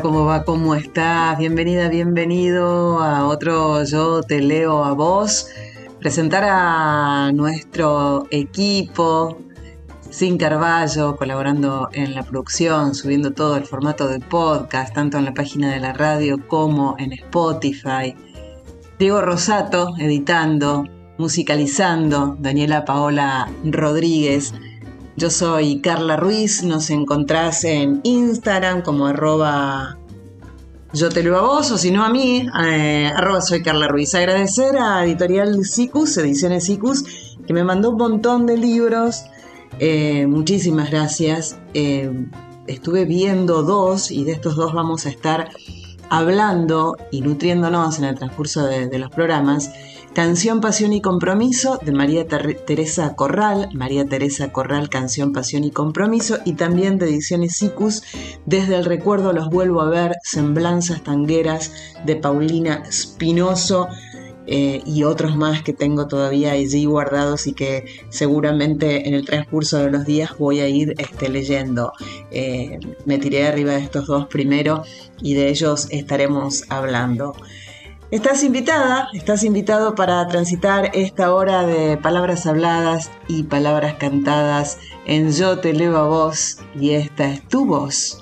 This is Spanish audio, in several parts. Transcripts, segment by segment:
¿Cómo va? ¿Cómo estás? Bienvenida, bienvenido a otro Yo te leo a vos. Presentar a nuestro equipo, Sin Carballo, colaborando en la producción, subiendo todo el formato de podcast, tanto en la página de la radio como en Spotify. Diego Rosato, editando, musicalizando, Daniela Paola Rodríguez yo soy Carla Ruiz, nos encontrás en Instagram como arroba yo te lo a vos o si no a mí, eh, arroba soy Carla Ruiz. Agradecer a Editorial Sicus, Ediciones Sicus, que me mandó un montón de libros. Eh, muchísimas gracias. Eh, estuve viendo dos y de estos dos vamos a estar hablando y nutriéndonos en el transcurso de los programas. Canción, Pasión y Compromiso de María Teresa Corral, María Teresa Corral, Canción, Pasión y Compromiso, y también de Ediciones Sicus, Desde el Recuerdo los vuelvo a ver, Semblanzas Tangueras de Paulina Spinoso. Eh, y otros más que tengo todavía allí guardados y que seguramente en el transcurso de los días voy a ir este, leyendo. Eh, me tiré arriba de estos dos primero y de ellos estaremos hablando. Estás invitada, estás invitado para transitar esta hora de palabras habladas y palabras cantadas en Yo te leo a vos y esta es tu voz.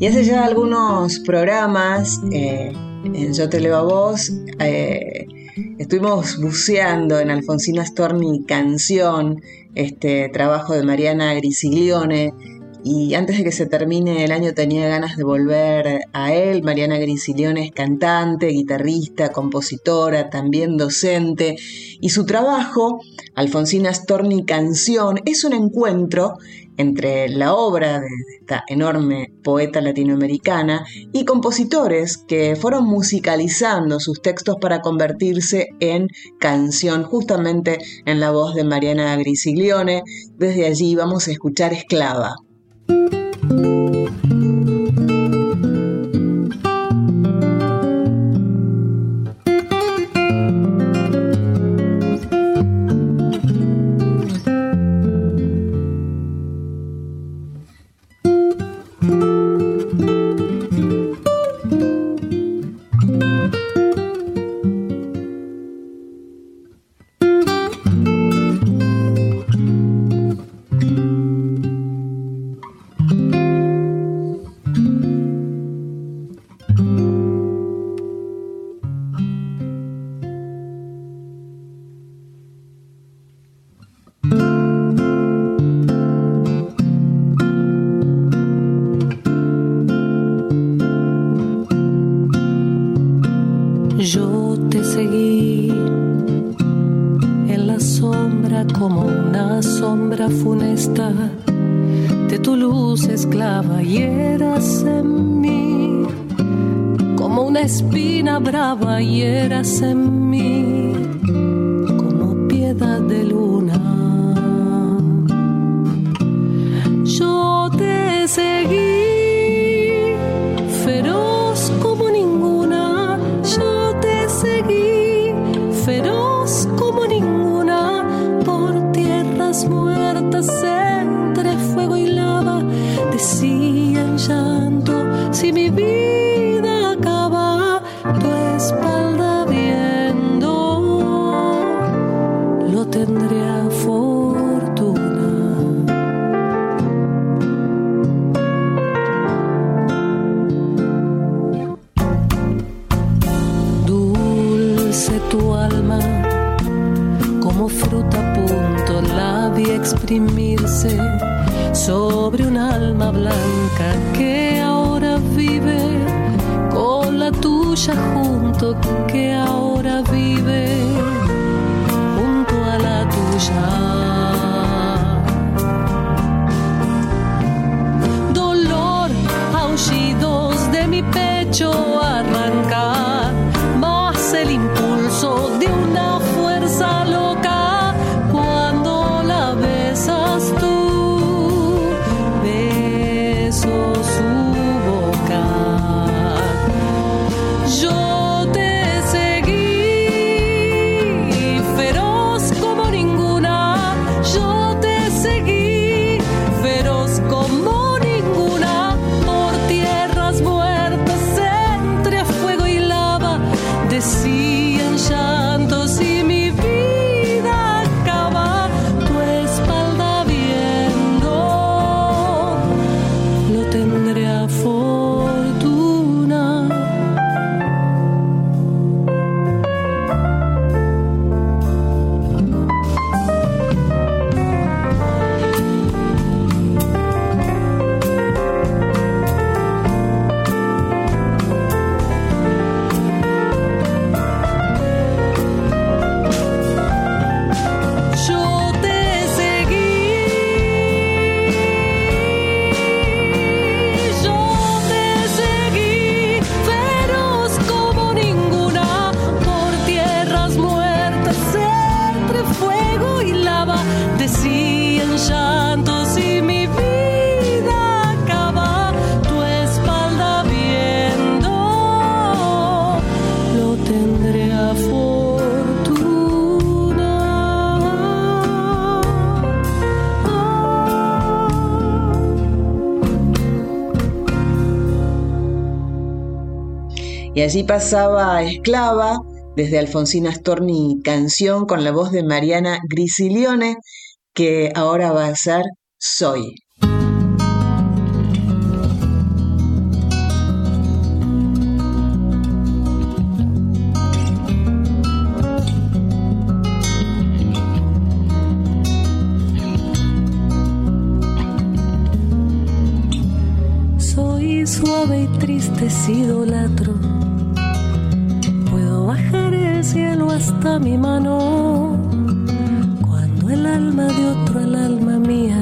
Y hace ya algunos programas, eh, en Yo Te Leo a Vos, eh, estuvimos buceando en Alfonsina Storni Canción, este trabajo de Mariana Grisiglione, y antes de que se termine el año tenía ganas de volver a él. Mariana Grisiglione es cantante, guitarrista, compositora, también docente, y su trabajo, Alfonsina Storni Canción, es un encuentro entre la obra de esta enorme poeta latinoamericana y compositores que fueron musicalizando sus textos para convertirse en canción justamente en la voz de Mariana Grisiglione. Desde allí vamos a escuchar Esclava. yo te seguí en la sombra como una sombra funesta de tu luz esclava y eras en mí como una espina brava y eras en mí. Allí pasaba Esclava, desde Alfonsina Storni Canción, con la voz de Mariana Grisilione, que ahora va a ser Soy. Soy suave y triste, si hasta mi mano. Cuando el alma de otro al alma mía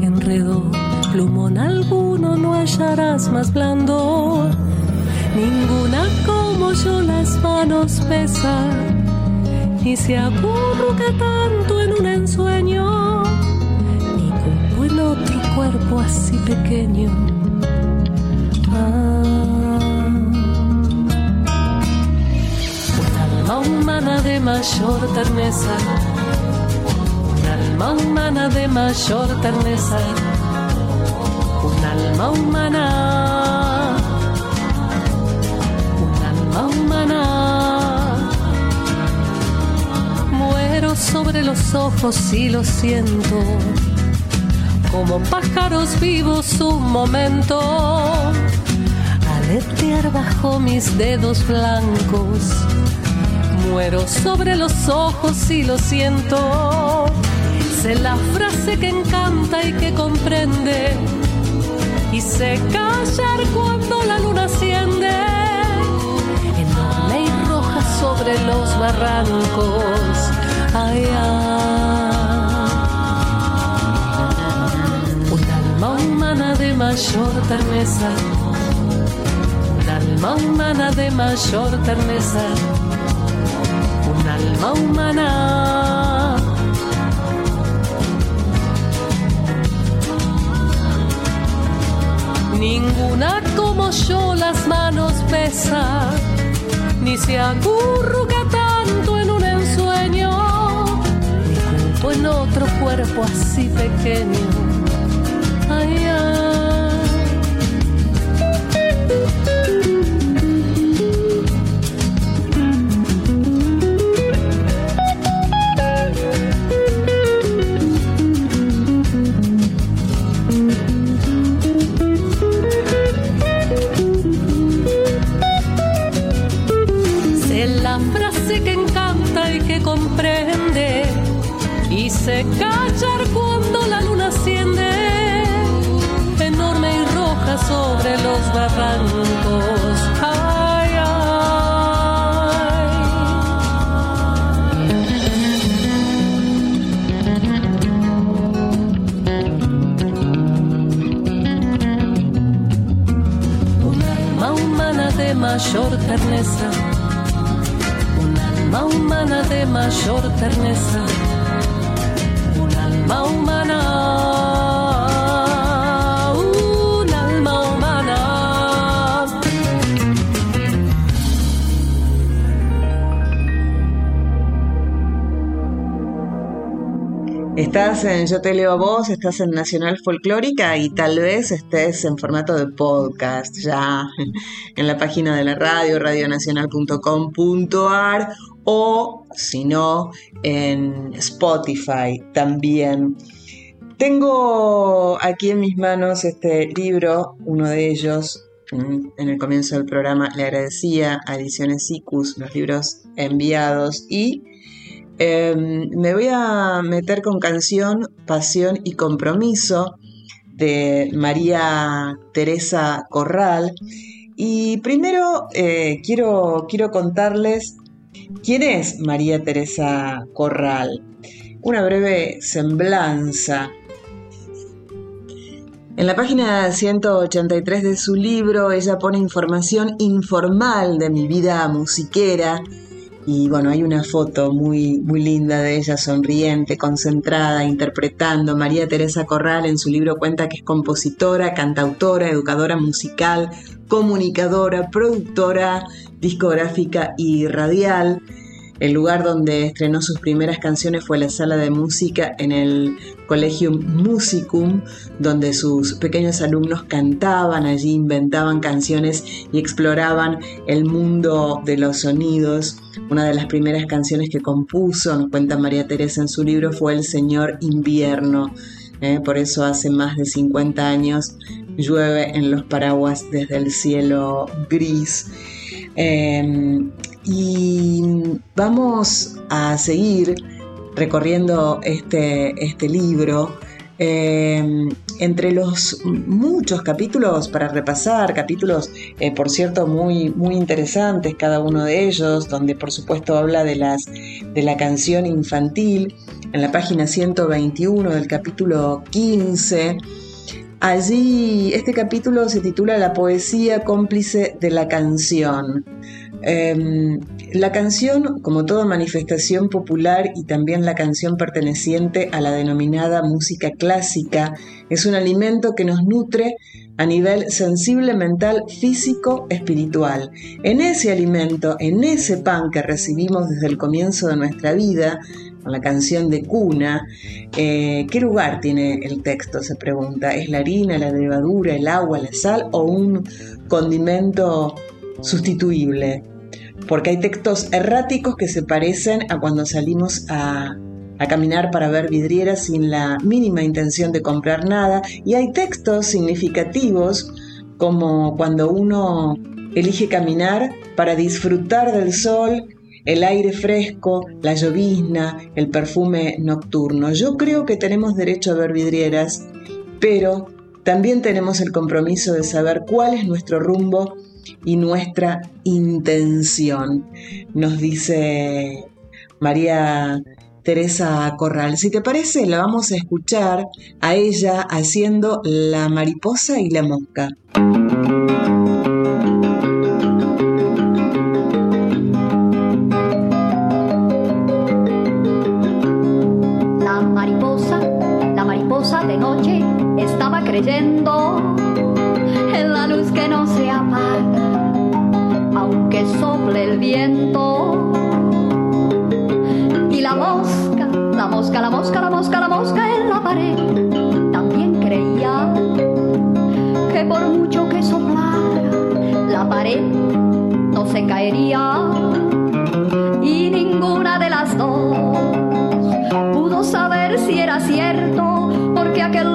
enredó, plumón alguno no hallarás más blando. Ninguna como yo las manos pesa, ni se acurruca tanto en un ensueño, ni como en otro cuerpo así pequeño. Ah, humana de mayor terneza, un alma humana de mayor terneza, un alma humana, un alma humana. Muero sobre los ojos y lo siento, como pájaros vivos un momento. Aletear bajo mis dedos blancos muero sobre los ojos y lo siento. Sé la frase que encanta y que comprende. Y sé callar cuando la luna asciende. Enorme y roja sobre los barrancos. Ay, ay. Un alma humana de mayor terneza. Un alma humana de mayor terneza alma humana. Ninguna como yo las manos besa, ni se acurruca tanto en un ensueño, ni junto en otro cuerpo así pequeño. Ay. Se cachar cuando la luna asciende, enorme y roja sobre los barrancos. Ay, ay. Un alma humana de mayor terneza, un alma humana de mayor terneza Estás en Yo te leo a vos, estás en Nacional Folclórica y tal vez estés en formato de podcast ya en la página de la radio, radionacional.com.ar o si no, en Spotify también. Tengo aquí en mis manos este libro, uno de ellos, en el comienzo del programa le agradecía a Ediciones Icus los libros enviados y em, me voy a meter con canción Pasión y Compromiso de María Teresa Corral. Y primero eh, quiero, quiero contarles ¿Quién es María Teresa Corral? Una breve semblanza. En la página 183 de su libro, ella pone información informal de mi vida musiquera. Y bueno, hay una foto muy, muy linda de ella sonriente, concentrada, interpretando. María Teresa Corral en su libro cuenta que es compositora, cantautora, educadora musical, comunicadora, productora discográfica y radial. El lugar donde estrenó sus primeras canciones fue la sala de música en el Collegium Musicum, donde sus pequeños alumnos cantaban, allí inventaban canciones y exploraban el mundo de los sonidos. Una de las primeras canciones que compuso, nos cuenta María Teresa en su libro, fue El Señor Invierno. ¿eh? por eso hace más de 50 años llueve en los paraguas desde el cielo gris. Em, y vamos a seguir recorriendo este, este libro. Em, entre los muchos capítulos para repasar, capítulos eh, por cierto muy, muy interesantes cada uno de ellos, donde por supuesto habla de, las, de la canción infantil, en la página 121 del capítulo 15, Allí, este capítulo se titula La poesía cómplice de la canción. Em, la canción, como toda manifestación popular y también la canción perteneciente a la denominada música clásica, es un alimento que nos nutre a nivel sensible, mental, físico, espiritual. En ese alimento, en ese pan que recibimos desde el comienzo de nuestra vida, la canción de cuna. Eh, ¿Qué lugar tiene el texto? Se pregunta. ¿Es la harina, la levadura, el agua, la sal o un condimento sustituible? Porque hay textos erráticos que se parecen a cuando salimos a, caminar para ver vidrieras sin la mínima intención de comprar nada. Y hay textos significativos como cuando uno elige caminar para disfrutar del sol el aire fresco, la llovizna, el perfume nocturno. Yo creo que tenemos derecho a ver vidrieras, pero también tenemos el compromiso de saber cuál es nuestro rumbo y nuestra intención. Nos dice María Teresa Corral. Si te parece, la vamos a escuchar a ella haciendo La mariposa y la mosca. La mariposa, la mariposa de noche estaba creyendo en la luz que no se apaga, aunque sople el viento. Y la mosca, la mosca, la mosca, la mosca, la mosca en la pared, también creía que por mucho que soplara, la pared no se caería. Y ninguna de las dos pudo saber si era cierto, porque aquel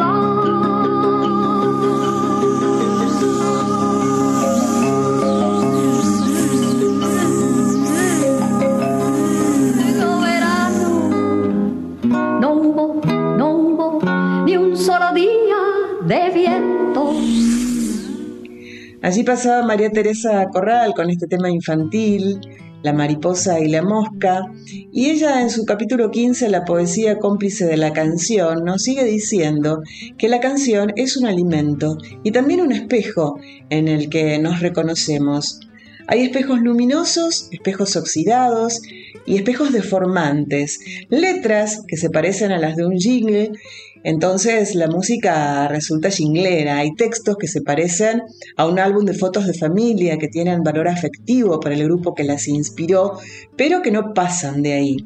Allí pasaba María Teresa Corral con este tema infantil, La mariposa y la mosca, y ella en su capítulo 15, La poesía cómplice de la canción, nos sigue diciendo que la canción es un alimento y también un espejo en el que nos reconocemos. Hay espejos luminosos, espejos oxidados y espejos deformantes, letras que se parecen a las de un jingle, entonces la música resulta jinglera, hay textos que se parecen a un álbum de fotos de familia que tienen valor afectivo para el grupo que las inspiró, pero que no pasan de ahí.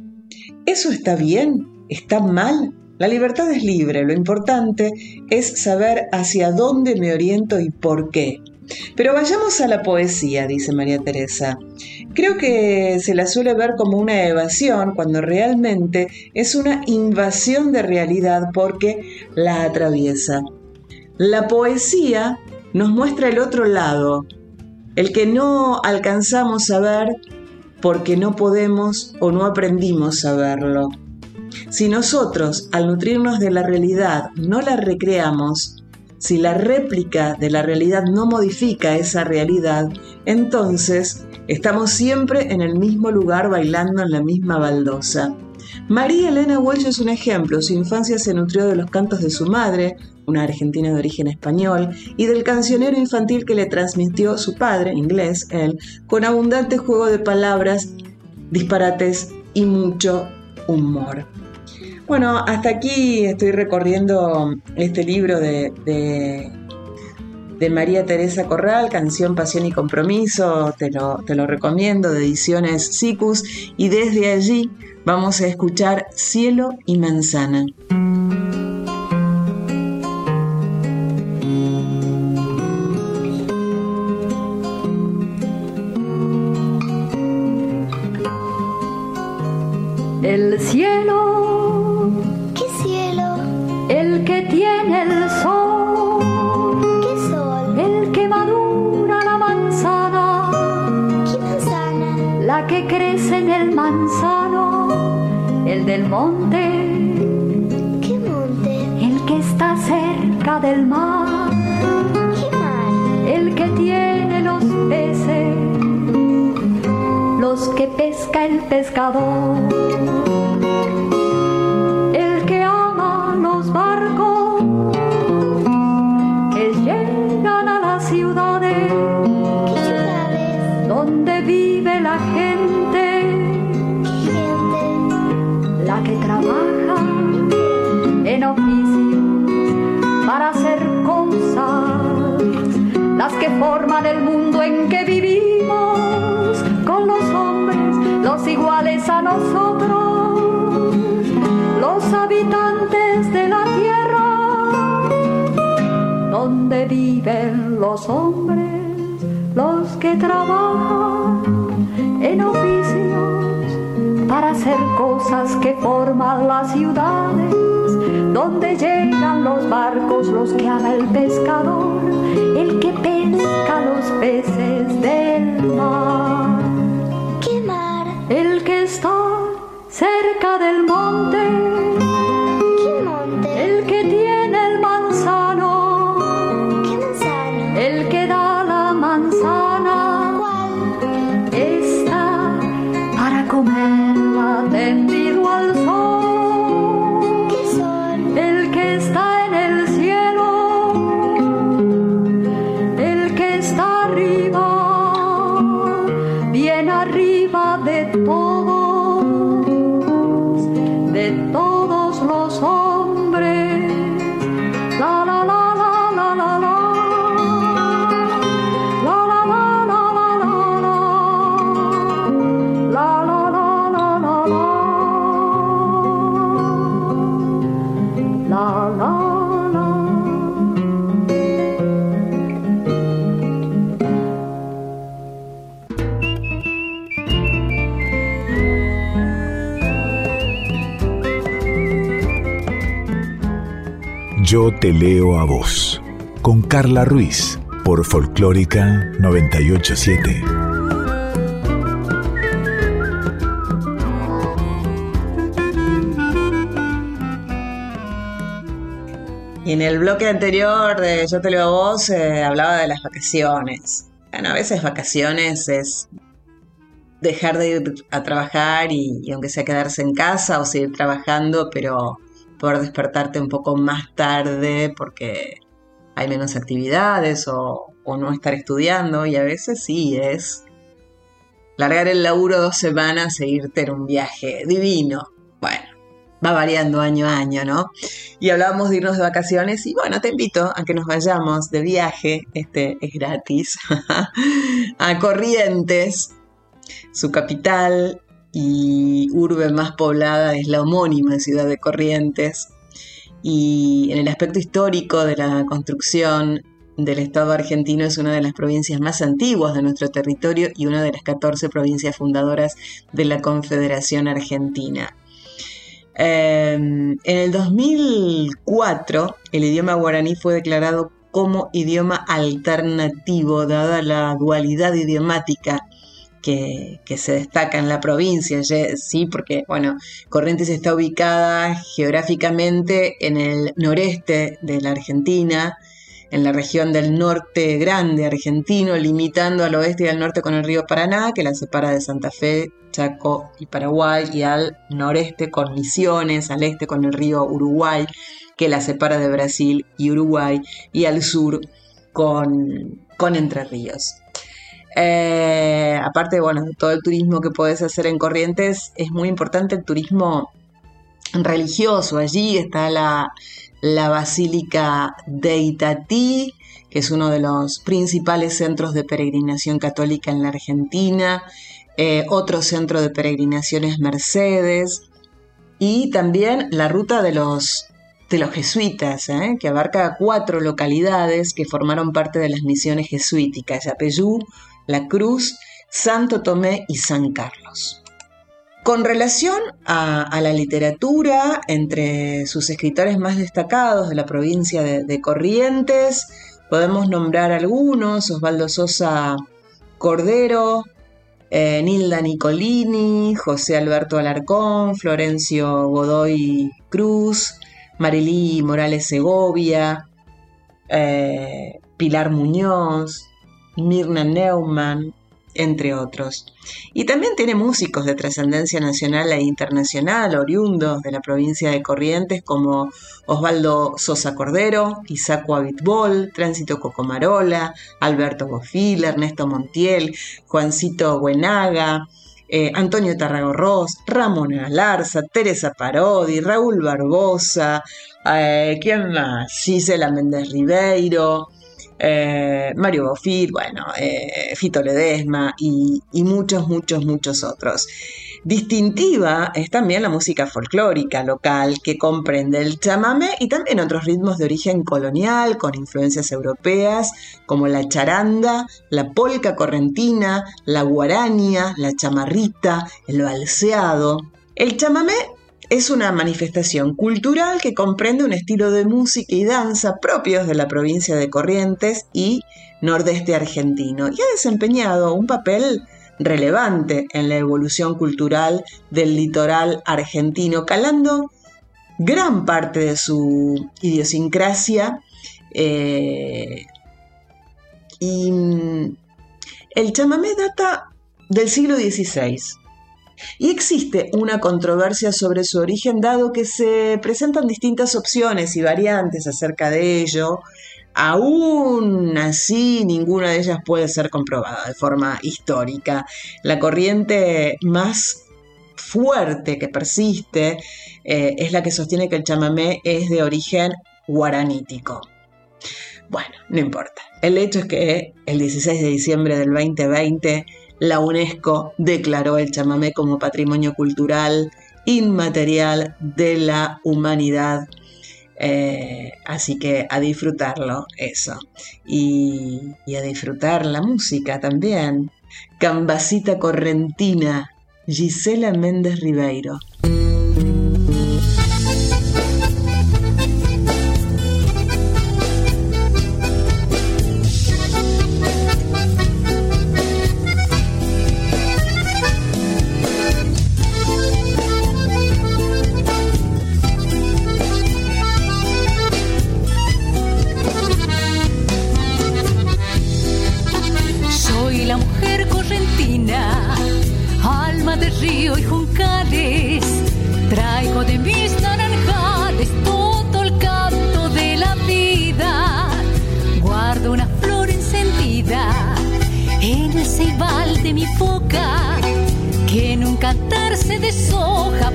¿Eso está bien? ¿Está mal? La libertad es libre, lo importante es saber hacia dónde me oriento y por qué. Pero vayamos a la poesía, dice María Teresa. Creo que se la suele ver como una evasión cuando realmente es una invasión de realidad porque la atraviesa. La poesía nos muestra el otro lado, el que no alcanzamos a ver porque no podemos o no aprendimos a verlo. Si nosotros, al nutrirnos de la realidad, no la recreamos, si la réplica de la realidad no modifica esa realidad, entonces estamos siempre en el mismo lugar bailando en la misma baldosa. María Elena Walsh es un ejemplo. Su infancia se nutrió de los cantos de su madre, una argentina de origen español, y del cancionero infantil que le transmitió su padre, inglés, él, con abundante juego de palabras, disparates y mucho humor. Bueno, hasta aquí estoy recorriendo este libro de, de, María Teresa Corral, Canción, Pasión y Compromiso, te lo, te lo recomiendo, de ediciones Sicus, y desde allí vamos a escuchar Cielo y Manzana. Donde viven los hombres, los que trabajan en oficios para hacer cosas que forman las ciudades, donde llegan los barcos, los que ama el pescador, el que pesca los peces del mar, ¿Qué mar? el que está cerca del monte, Yo te leo a vos. Con Carla Ruiz por Folclórica 987. Y en el bloque anterior de Yo te leo a vos eh, hablaba de las vacaciones. Bueno, a veces vacaciones es dejar de ir a trabajar y, y aunque sea quedarse en casa o seguir trabajando, pero despertarte un poco más tarde porque hay menos actividades o, o no estar estudiando y a veces sí es largar el laburo dos semanas e irte en un viaje divino. Bueno, va variando año a año, ¿no? Y hablábamos de irnos de vacaciones y bueno, te invito a que nos vayamos de viaje, este es gratis, a Corrientes, su capital y urbe más poblada es la homónima ciudad de Corrientes. Y en el aspecto histórico de la construcción del Estado argentino es una de las provincias más antiguas de nuestro territorio y una de las 14 provincias fundadoras de la Confederación Argentina. Eh, en el 2004 el idioma guaraní fue declarado como idioma alternativo dada la dualidad idiomática que, se destaca en la provincia, sí, porque, bueno, Corrientes está ubicada geográficamente en el noreste de la Argentina, en la región del norte grande argentino, limitando al oeste y al norte con el río Paraná, que la separa de Santa Fe, Chaco y Paraguay, y al noreste con Misiones, al este con el río Uruguay, que la separa de Brasil y Uruguay, y al sur con, con Entre Ríos. Eh, aparte, bueno, todo el turismo que puedes hacer en Corrientes, es muy importante el turismo religioso. Allí está la, la Basílica de Itatí, que es uno de los principales centros de peregrinación católica en la Argentina. Eh, otro centro de peregrinación es Mercedes. Y también la ruta de los, de los jesuitas, ¿eh? que abarca cuatro localidades que formaron parte de las misiones jesuíticas, Yapeyú, La Cruz, Santo Tomé y San Carlos. Con relación a, la literatura, entre sus escritores más destacados de la provincia de, de Corrientes, podemos nombrar algunos, Osvaldo Sosa Cordero, eh, Nilda Nicolini, José Alberto Alarcón, Florencio Godoy Cruz, Marilí Morales Segovia, eh, Pilar Muñoz, Mirna Neumann, entre otros. Y también tiene músicos de trascendencia nacional e internacional, oriundos de la provincia de Corrientes, como Osvaldo Sosa Cordero, Isaac Abitbol, Tránsito Cocomarola, Alberto Bofil, Ernesto Montiel, Juancito Buenaga, eh, Antonio Tarragorros, Ramón Alarza, Teresa Parodi, Raúl Barbosa, eh, ¿quién más? Gisela Méndez Ribeiro, eh, Mario Bofil, bueno, eh, Fito Ledesma y, y, muchos, muchos, muchos otros. Distintiva es también la música folclórica local que comprende el chamamé y también otros ritmos de origen colonial con influencias europeas como la charanda, la polca correntina, la guarania, la chamarrita, el balseado. El chamamé es una manifestación cultural que comprende un estilo de música y danza propios de la provincia de Corrientes y nordeste argentino y ha desempeñado un papel relevante en la evolución cultural del litoral argentino, calando gran parte de su idiosincrasia eh, y mm, el chamamé data del siglo XVI y existe una controversia sobre su origen dado que se presentan distintas opciones y variantes acerca de ello. Aún así, ninguna de ellas puede ser comprobada de forma histórica. La corriente más fuerte que persiste eh, es la que sostiene que el chamamé es de origen guaranítico. Bueno, no importa. El hecho es que el 16 de diciembre del 2020 la UNESCO declaró el chamamé como patrimonio cultural inmaterial de la humanidad. Eh, así que a disfrutarlo, eso. Y, y, a disfrutar la música también. Cambacita Correntina, Gisela Méndez Ribeiro. ти слухав.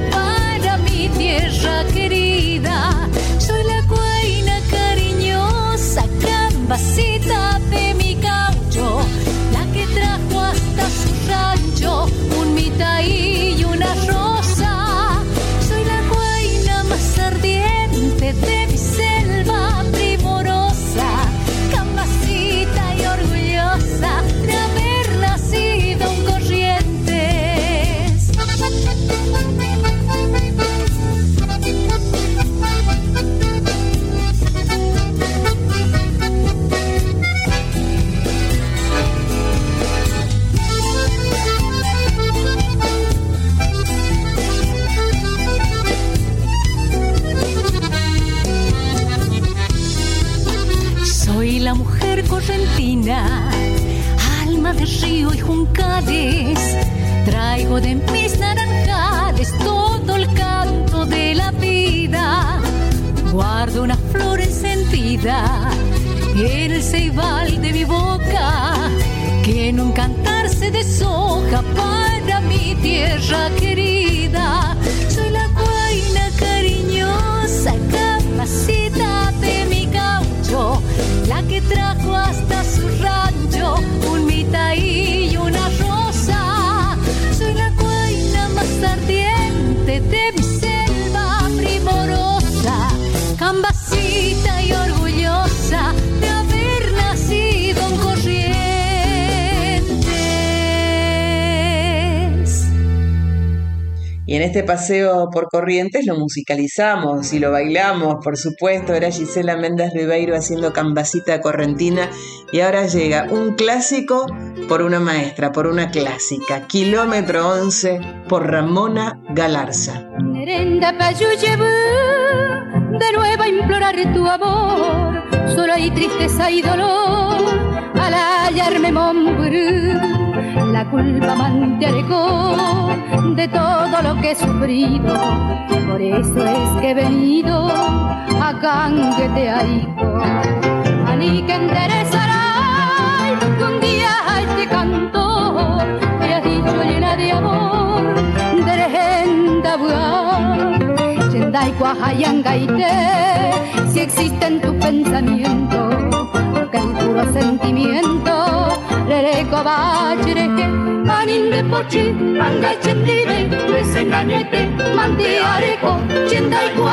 De mis naranjales todo el canto de la vida. Guardo una flor encendida en el ceibal de mi boca, que en un cantar se deshoja para mi tierra querida. Y en este paseo por Corrientes lo musicalizamos y lo bailamos, por supuesto. Era Gisela Méndez Ribeiro haciendo Cambacita Correntina. Y ahora llega un clásico por una maestra, por una clásica. Kilómetro 11 por Ramona Galarza. De nuevo implorar tu amor. Solo hay tristeza y dolor al hallarme. La culpa amante alegó de todo lo que he sufrido. Por eso es que he venido a Gangueteaico. Ani que enderezará que un día este cantor me has dicho llena de amor de legenda. Yendai Cuajayangaite, si existe en tu pensamiento aquel puro sentimiento, rere ko ba chire ke manin be pochi manga chindi be se nane te mandi are ko chindai ko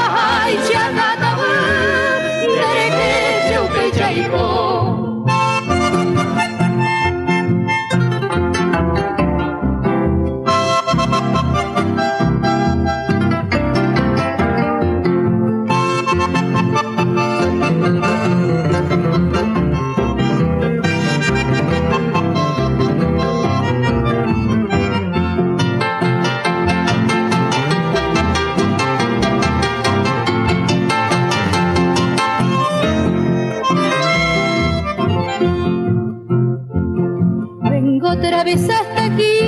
otra vez hasta aquí,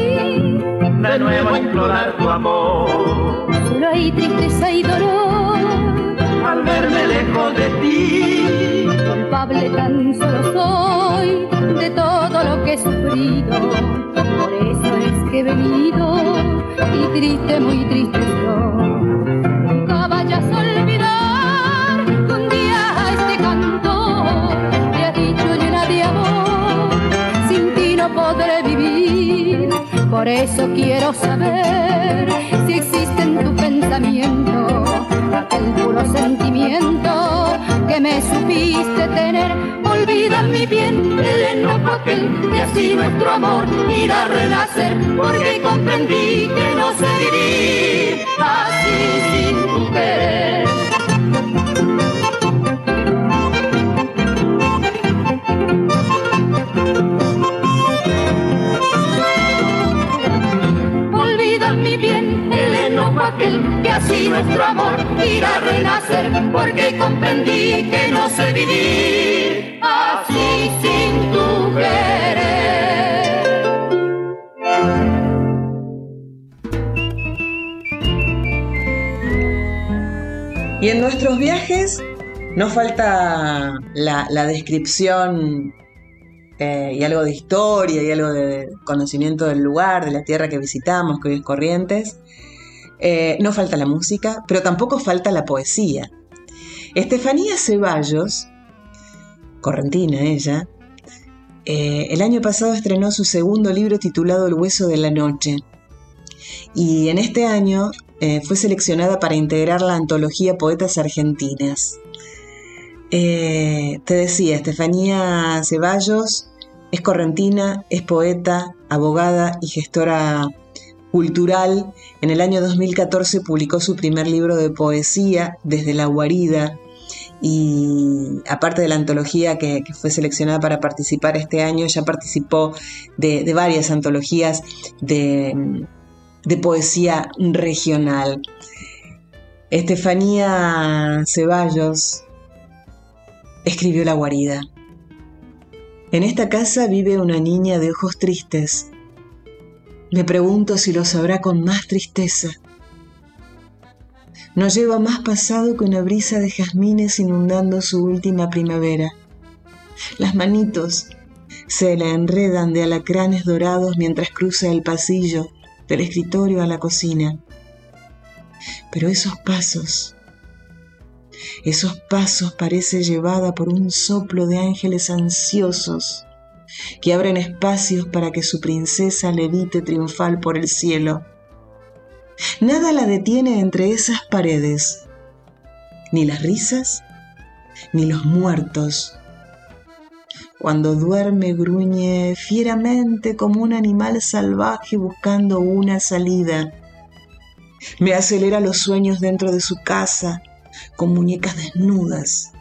de nuevo a implorar tu amor. solo hay tristeza y dolor. Al verme lejos de ti, culpable tan solo soy de todo lo que he sufrido. Por eso es que he venido y triste, muy triste estoy. Nunca vayas Por eso quiero saber si existe en tu pensamiento aquel puro sentimiento que me supiste tener. Olvida mi bien el enojo aquel que así nuestro amor irá a renacer, porque comprendí que no sé vivir así sin tu querer. Aquel que así nuestro amor irá a renacer, porque comprendí que no sé vivir así sin tu querer. Y en nuestros viajes no falta la, la descripción eh, y algo de historia y algo de conocimiento del lugar, de la tierra que visitamos, que hoy es Corrientes. Eh, no falta la música, pero tampoco falta la poesía. Estefanía Ceballos, correntina ella, eh, el año pasado estrenó su segundo libro titulado El hueso de la noche. Y en este año eh, fue seleccionada para integrar la antología Poetas Argentinas. Te decía, Estefanía Ceballos es correntina, es poeta, abogada y gestora cultural. En el año 2014 publicó su primer libro de poesía, Desde la guarida, y aparte de la antología que, fue seleccionada para participar este año, ya participó de, de varias antologías de, de poesía regional. Estefanía Ceballos escribió La guarida. En esta casa vive una niña de ojos tristes. Me pregunto si lo sabrá con más tristeza. No lleva más pasado que una brisa de jazmines inundando su última primavera. Las manitos se le enredan de alacranes dorados mientras cruza el pasillo del escritorio a la cocina. Pero esos pasos, esos pasos parece llevada por un soplo de ángeles ansiosos que abren espacios para que su princesa levite triunfal por el cielo. Nada la detiene entre esas paredes, ni las risas, ni los muertos. Cuando duerme gruñe fieramente como un animal salvaje buscando una salida. Me acelera los sueños dentro de su casa, con muñecas desnudas.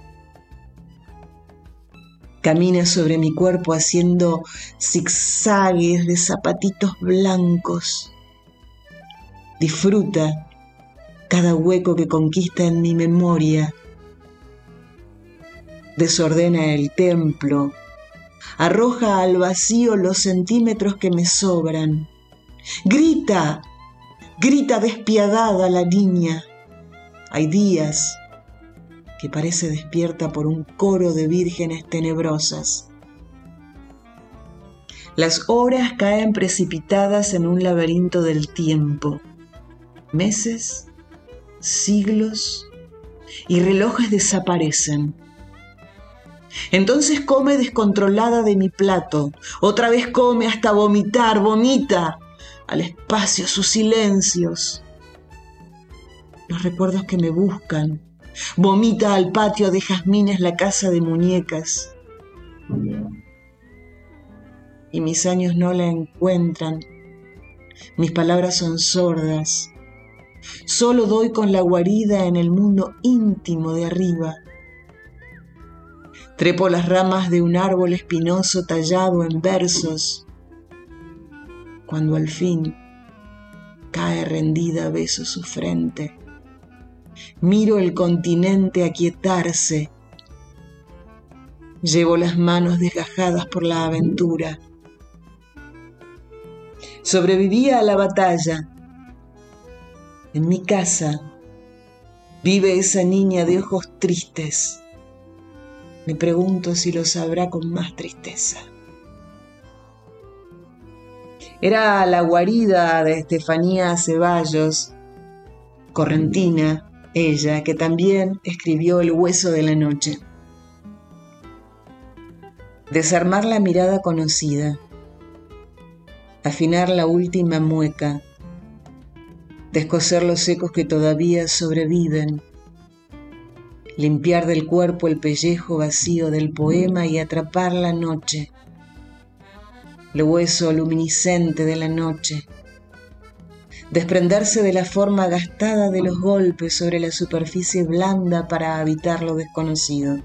Camina sobre mi cuerpo haciendo zigzagues de zapatitos blancos. Disfruta cada hueco que conquista en mi memoria. Desordena el templo, arroja al vacío los centímetros que me sobran. Grita, grita despiadada la niña. Hay días que parece despierta por un coro de vírgenes tenebrosas. Las horas caen precipitadas en un laberinto del tiempo. Meses, siglos y relojes desaparecen. Entonces come descontrolada de mi plato, otra vez come hasta vomitar, vomita al espacio sus silencios, los recuerdos que me buscan. Vomita al patio de jazmines la casa de muñecas. Y mis años no la encuentran. Mis palabras son sordas. Solo doy con la guarida en el mundo íntimo de arriba. Trepo las ramas de un árbol espinoso tallado en versos. Cuando al fin cae rendida beso su frente Miro el continente aquietarse. Llevo las manos desgajadas por la aventura. Sobrevivía a la batalla. En mi casa vive esa niña de ojos tristes. Me pregunto si lo sabrá con más tristeza. Era la guarida de Estefanía Ceballos, correntina, ella que también escribió El hueso de la noche. Desarmar la mirada conocida, afinar la última mueca, descoser los ecos que todavía sobreviven, limpiar del cuerpo el pellejo vacío del poema y atrapar la noche, el hueso luminiscente de la noche, desprenderse de la forma gastada de los golpes sobre la superficie blanda para habitar lo desconocido.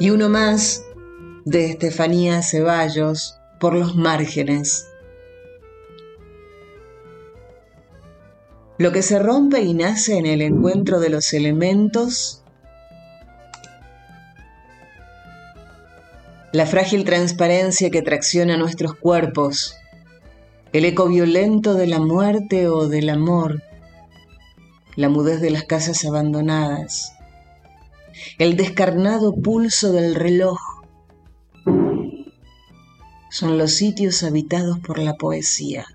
Y uno más de Estefanía Ceballos por los márgenes. Lo que se rompe y nace en el encuentro de los elementos la frágil transparencia que tracciona nuestros cuerpos, el eco violento de la muerte o del amor, la mudez de las casas abandonadas, el descarnado pulso del reloj, son los sitios habitados por la poesía.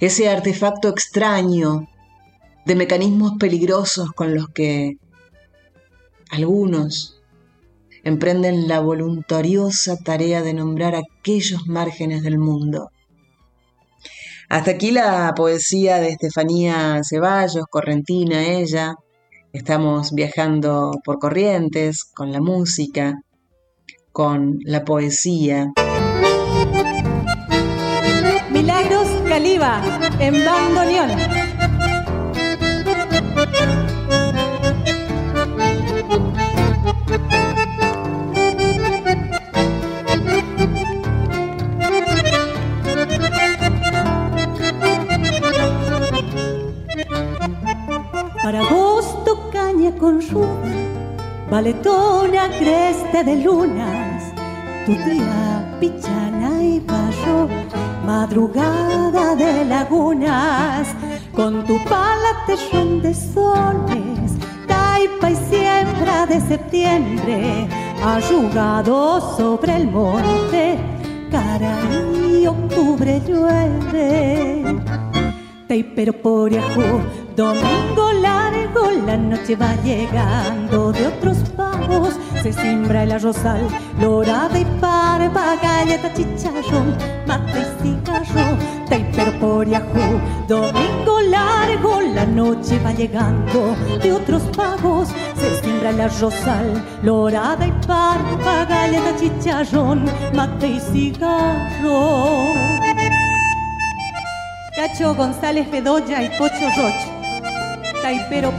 Ese artefacto extraño de mecanismos peligrosos con los que algunos emprenden la voluntariosa tarea de nombrar aquellos márgenes del mundo. Hasta aquí la poesía de Estefanía Ceballos, correntina ella. Estamos viajando por corrientes con la música, con la poesía. Milagros Caliba en bandoneón. Valetona creste de lunas, tu tía pichana y barro, madrugada de lagunas, con tu pala de soles, taipa y siembra de septiembre, arrugado sobre el monte, cara y octubre llueve. Pero por Yahoo, domingo la noche va llegando de otros pagos. Se simbra el arrozal, dorada y parva, galleta, chicharrón, mate y cigarro. Pero por Yahoo, domingo largo, la noche va llegando de otros pagos. Se simbra el arrozal, dorada y parva, galleta, chicharrón, mate y cigarro. Cacho González Bedoya y Pocho Roche. Taipero.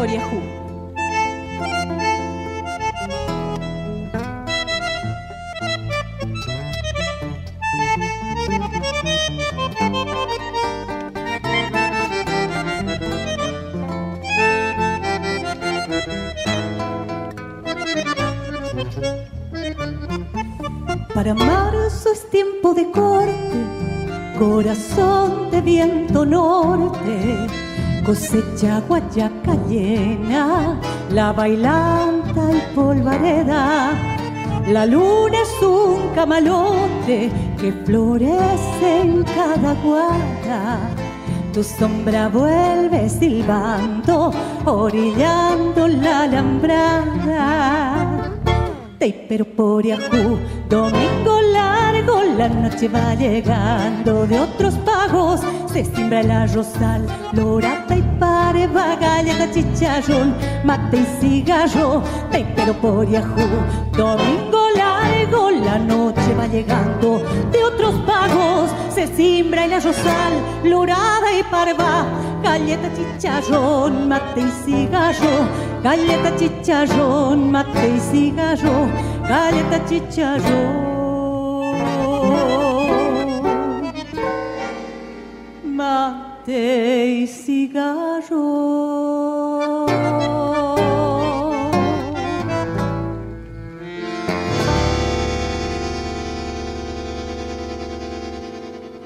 Para marzo es tiempo de corte corazón de viento norte, cosecha guayaca llena, la bailanta y polvareda. La luna es un camalote que florece en cada guarda. Tu sombra vuelve silbando, orillando la alambrada. Pero por Yahoo, domingo la noche va llegando de otros pagos. Se simbra el arrozal, lorata y pareva, galleta, chicharrón, mate y cigarro. Pero por Yahoo, domingo largo, la noche va llegando de otros pagos. Se simbra el arrozal, lorada y parva, galleta, chicharrón, mate y cigarro galleta, chicharrón, mate y cigarro, galleta, chicharrón,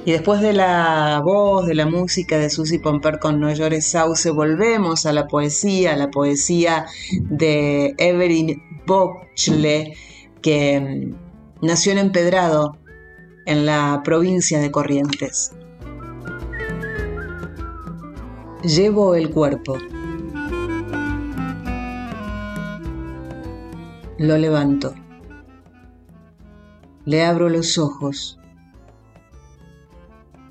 Y después de la voz, de la música de Susy Pomper con No llores sauce, volvemos a la poesía, a la poesía de Evelyn Bochle, que mm, nació en Empedrado, en la provincia de Corrientes. Llevo el cuerpo. Lo levanto. Le abro los ojos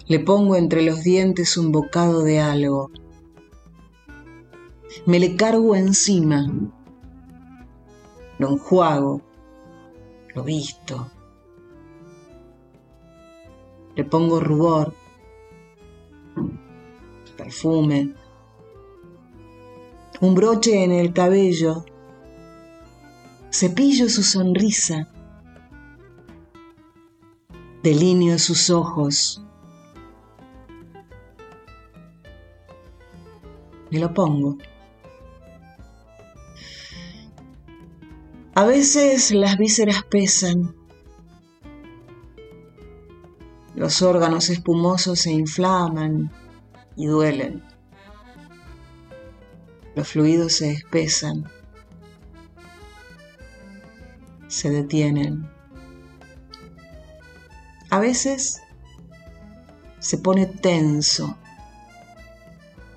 le pongo entre los dientes un bocado de algo. Me le cargo encima. Lo enjuago. Lo visto. Le pongo rubor. Perfume. Un broche en el cabello. Cepillo su sonrisa. Delineo sus ojos me lo pongo. A veces las vísceras pesan, los órganos espumosos se inflaman y duelen, los fluidos se espesan, se detienen. A veces se pone tenso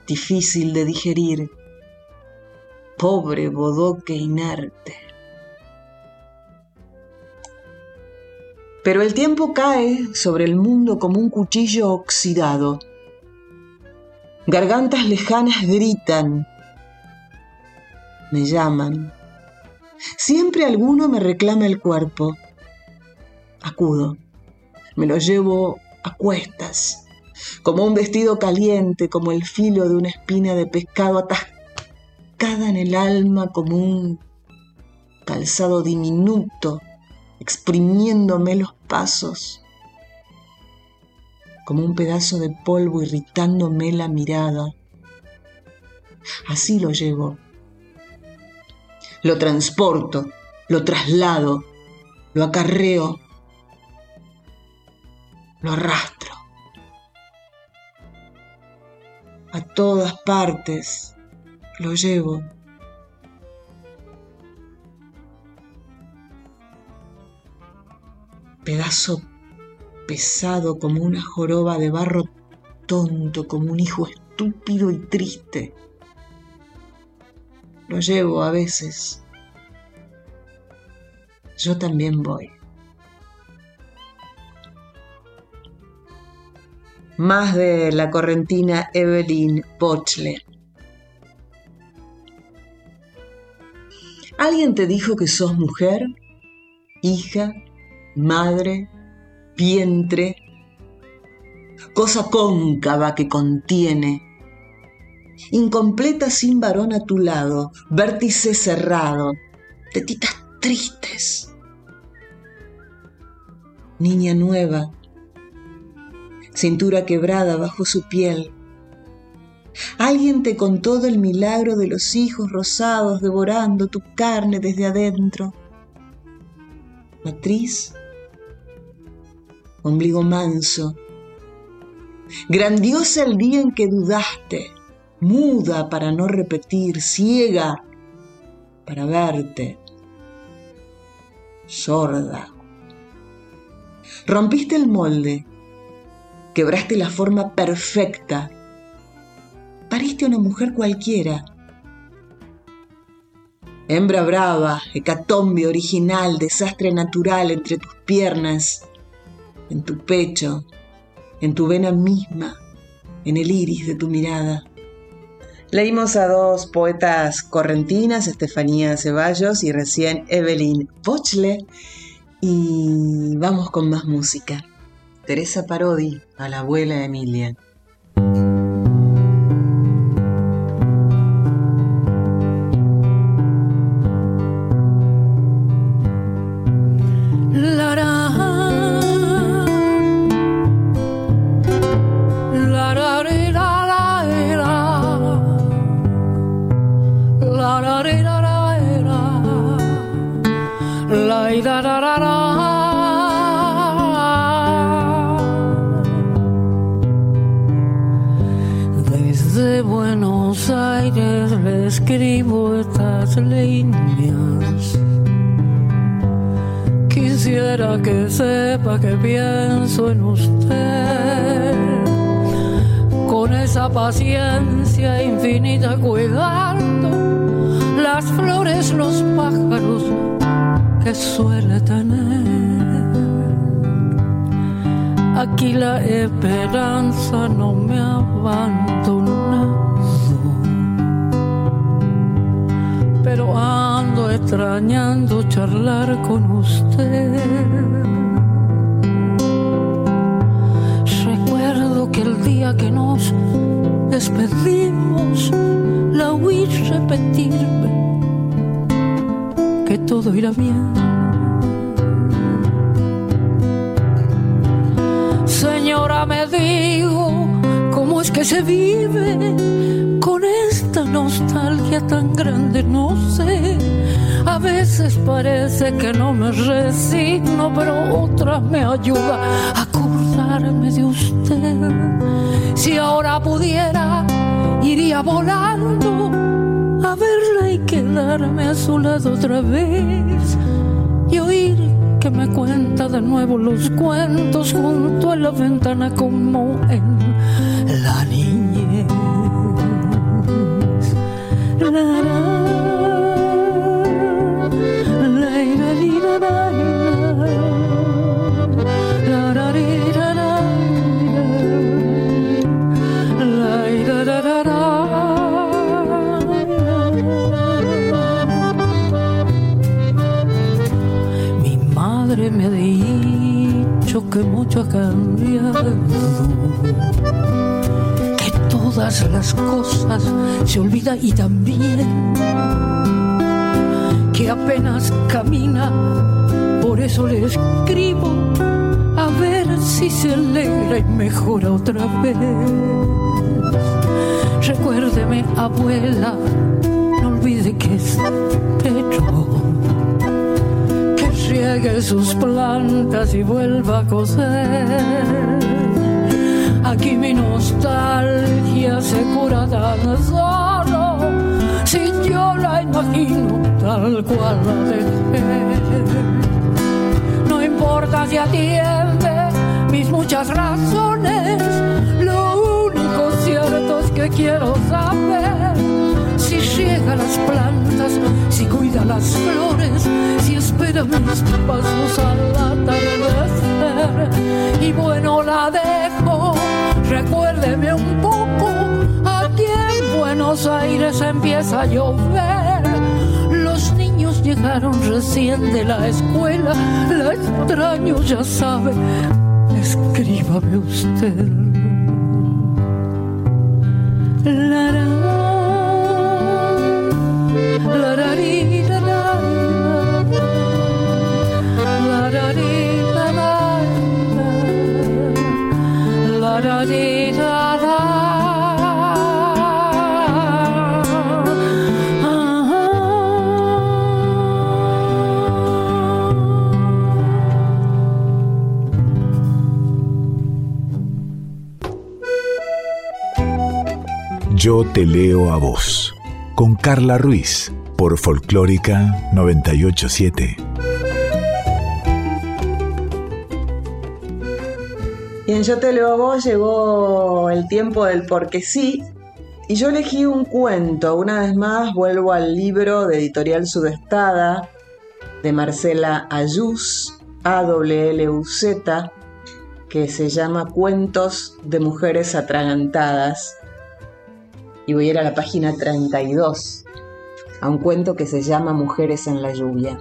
difícil de digerir, pobre bodoque inerte. Pero el tiempo cae sobre el mundo como un cuchillo oxidado. Gargantas lejanas gritan, me llaman. Siempre alguno me reclama el cuerpo. Acudo, me lo llevo a cuestas como un vestido caliente, como el filo de una espina de pescado atascada en el alma, como un calzado diminuto, exprimiéndome los pasos, como un pedazo de polvo irritándome la mirada. Así lo llevo. Lo transporto, lo traslado, lo acarreo, lo arrastro. A todas partes lo llevo. Pedazo pesado como una joroba de barro tonto, como un hijo estúpido y triste. Lo llevo a veces. Yo también voy. Más de la correntina Evelyn Bochle. ¿Alguien te dijo que sos mujer, hija, madre, vientre, cosa cóncava que contiene, incompleta sin varón a tu lado, vértice cerrado, tetitas tristes, niña nueva, cintura quebrada bajo su piel. Alguien te contó del milagro de los hijos rosados devorando tu carne desde adentro. Matriz, ombligo manso, grandiosa el día en que dudaste, muda para no repetir, ciega para verte, sorda. Rompiste el molde, quebraste la forma perfecta, pariste una mujer cualquiera. Hembra brava, hecatombe original, desastre natural entre tus piernas, en tu pecho, en tu vena misma, en el iris de tu mirada. Leímos a dos poetas correntinas, Estefanía Ceballos y recién Evelyn Bochle, y vamos con más música. Teresa Parodi, a la abuela Emilia. Que se vive con esta nostalgia tan grande? No sé. A veces parece que no me resigno, pero otra me ayuda a acordarme de usted. Si ahora pudiera, iría volando a verla y quedarme a su lado otra vez y oír que me cuenta de nuevo los cuentos junto a la ventana como en la niñez. La, que mucho ha cambiado, que todas las cosas se olvidan y también que apenas camina, por eso le escribo a ver si se alegra y mejora otra vez. Recuérdeme, abuela, no olvide que es techo, que riegue sus plantas y vuelva a coser. Aquí mi nostalgia se cura tan solo si yo la imagino tal cual la dejé. No importa si atiende mis muchas razones, lo único cierto es que quiero saber si riega las plantas, si cuida las flores, espera mis pasos al atardecer. Y bueno, la dejo, recuérdeme un poco, aquí en Buenos Aires empieza a llover. Los niños llegaron recién de la escuela, la extraño, ya sabe, escríbame usted. Yo te leo a vos. Con Carla Ruiz. Por Folclórica 987. Y en Yo te leo a vos llegó el tiempo del porque sí. Y yo elegí un cuento. Una vez más vuelvo al libro de Editorial Sudestada de Marcela Ayuz, A-W-L-U-Z, que se llama Cuentos de Mujeres Atragantadas. Y voy a ir a la página 32, a un cuento que se llama Mujeres en la lluvia.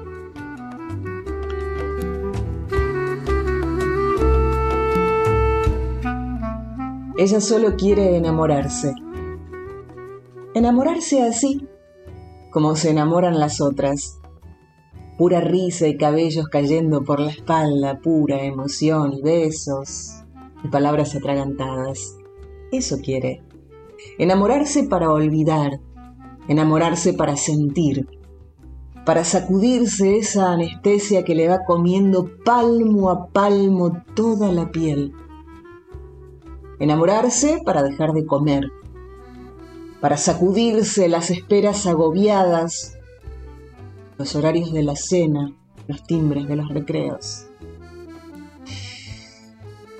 Ella solo quiere enamorarse. Enamorarse así, como se enamoran las otras. Pura risa y cabellos cayendo por la espalda, pura emoción y besos y palabras atragantadas. Eso quiere. Enamorarse para olvidar, enamorarse para sentir, para sacudirse esa anestesia que le va comiendo palmo a palmo toda la piel. Enamorarse para dejar de comer, para sacudirse las esperas agobiadas, los horarios de la cena, los timbres de los recreos.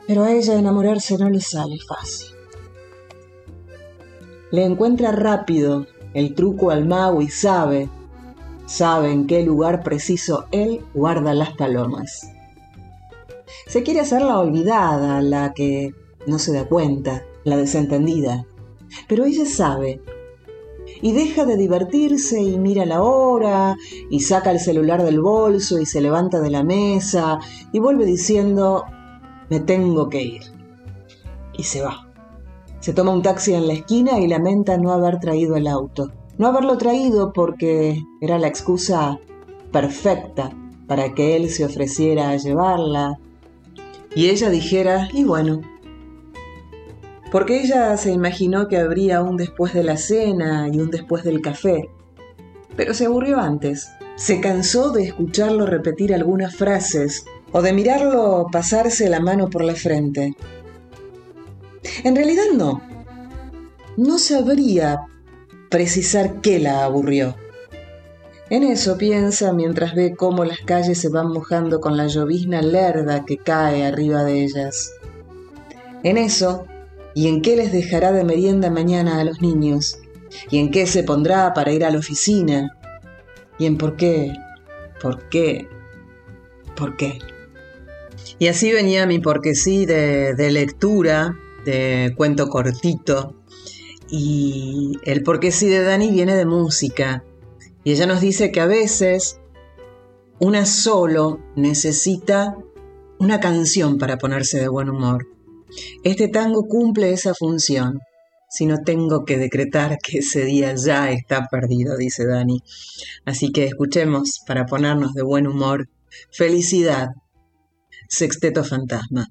Pero a ella enamorarse no le sale fácil. Le encuentra rápido el truco al mago y sabe, sabe en qué lugar preciso él guarda las palomas. Se quiere hacer la olvidada, la que no se da cuenta, la desentendida. Pero ella sabe. Y deja de divertirse y mira la hora, y saca el celular del bolso y se levanta de la mesa y vuelve diciendo, me tengo que ir. Y se va. Se toma un taxi en la esquina y lamenta no haber traído el auto. No haberlo traído porque era la excusa perfecta para que él se ofreciera a llevarla. Y ella dijera, y bueno, porque ella se imaginó que habría un después de la cena y un después del café. Pero se aburrió antes. Se cansó de escucharlo repetir algunas frases o de mirarlo pasarse la mano por la frente. En realidad no. No sabría precisar qué la aburrió. En eso piensa mientras ve cómo las calles se van mojando con la llovizna lerda que cae arriba de ellas. En eso ¿Y en qué les dejará de merienda mañana a los niños? ¿Y en qué se pondrá para ir a la oficina? ¿Y en por qué? ¿Por qué? ¿Por qué? Y así venía mi porque sí de, de lectura, de cuento cortito. Y el porque sí de Dani viene de música. Y ella nos dice que a veces una solo necesita una canción para ponerse de buen humor. Este tango cumple esa función. Si no tengo que decretar que ese día ya está perdido, dice Dani. Así que escuchemos para ponernos de buen humor. Felicidad. Sexteto Fantasma.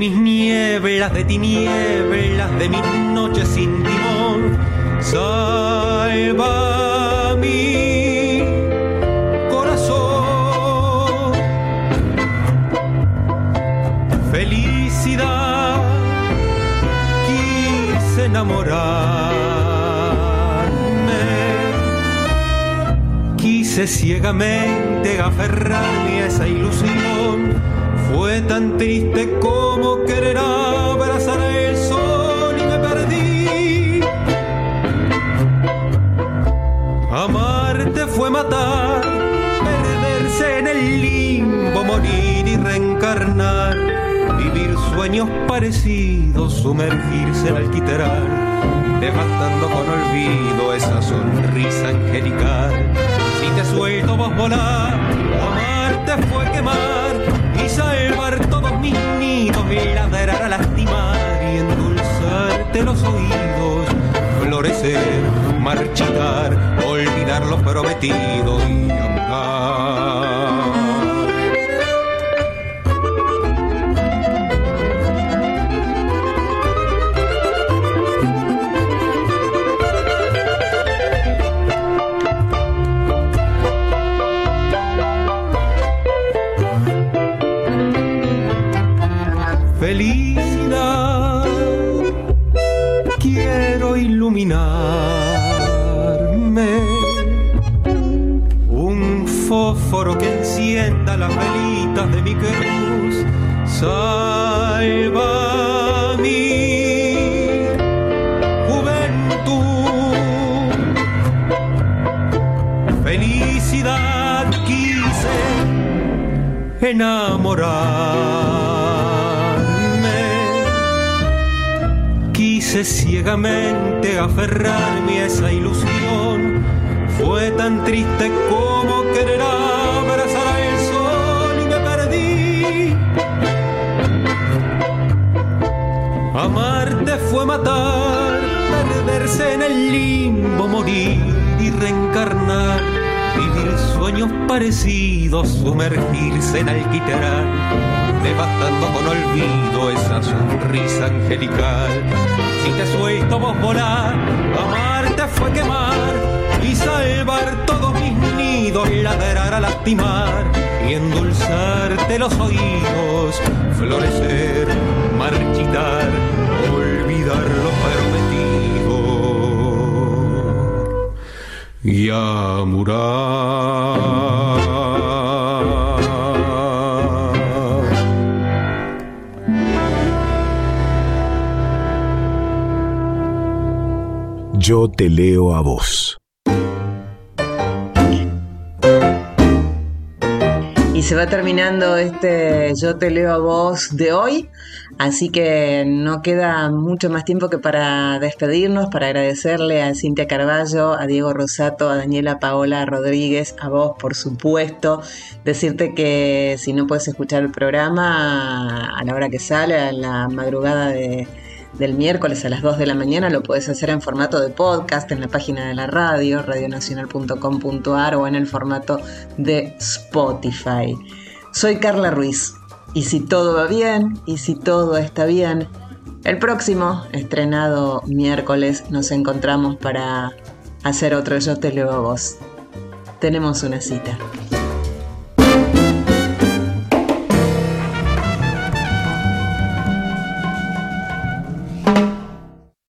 Mis nieblas, de tinieblas, de mis noches sin timón, salva mi corazón. Felicidad, quise enamorarme, quise ciegamente aferrarme a esa ilusión. Fue tan triste como querer abrazar el sol y me perdí. Amarte fue matar, perderse en el limbo, morir y reencarnar, vivir sueños parecidos, sumergirse en alquitrán, devastando con olvido esa sonrisa angelical. Si te suelto vos volar, amarte fue quemar endulzarte los oídos, florecer, marchitar, olvidar lo prometido y amar. Enamorarme. Quise ciegamente aferrarme a esa ilusión. Fue tan triste como querer abrazar al sol y me perdí. Amarte fue matar, perderse en el limbo, morir y reencarnar, vivir sueños parecidos, sumergirse en alquitrán, devastando con olvido esa sonrisa angelical. Si te suelto vos volar, amarte fue quemar y salvar todos mis nidos, ladrar a lastimar y endulzarte los oídos, florecer, marchitar, olvidar lo prometido y amurar. Yo te leo a vos. Y se va terminando este Yo te leo a vos de hoy, así que no queda mucho más tiempo que para despedirnos, para agradecerle a Cintia Carballo, a Diego Rosato, a Daniela Paola Rodríguez, a vos por supuesto, decirte que si no puedes escuchar el programa a la hora que sale, a la madrugada de, del miércoles a las 2 de la mañana lo puedes hacer en formato de podcast en la página de la radio, radionacional.com.ar o en el formato de Spotify. Soy Carla Ruiz y si todo va bien y si todo está bien, el próximo estrenado miércoles nos encontramos para hacer otro Yo te leo a vos. Tenemos una cita.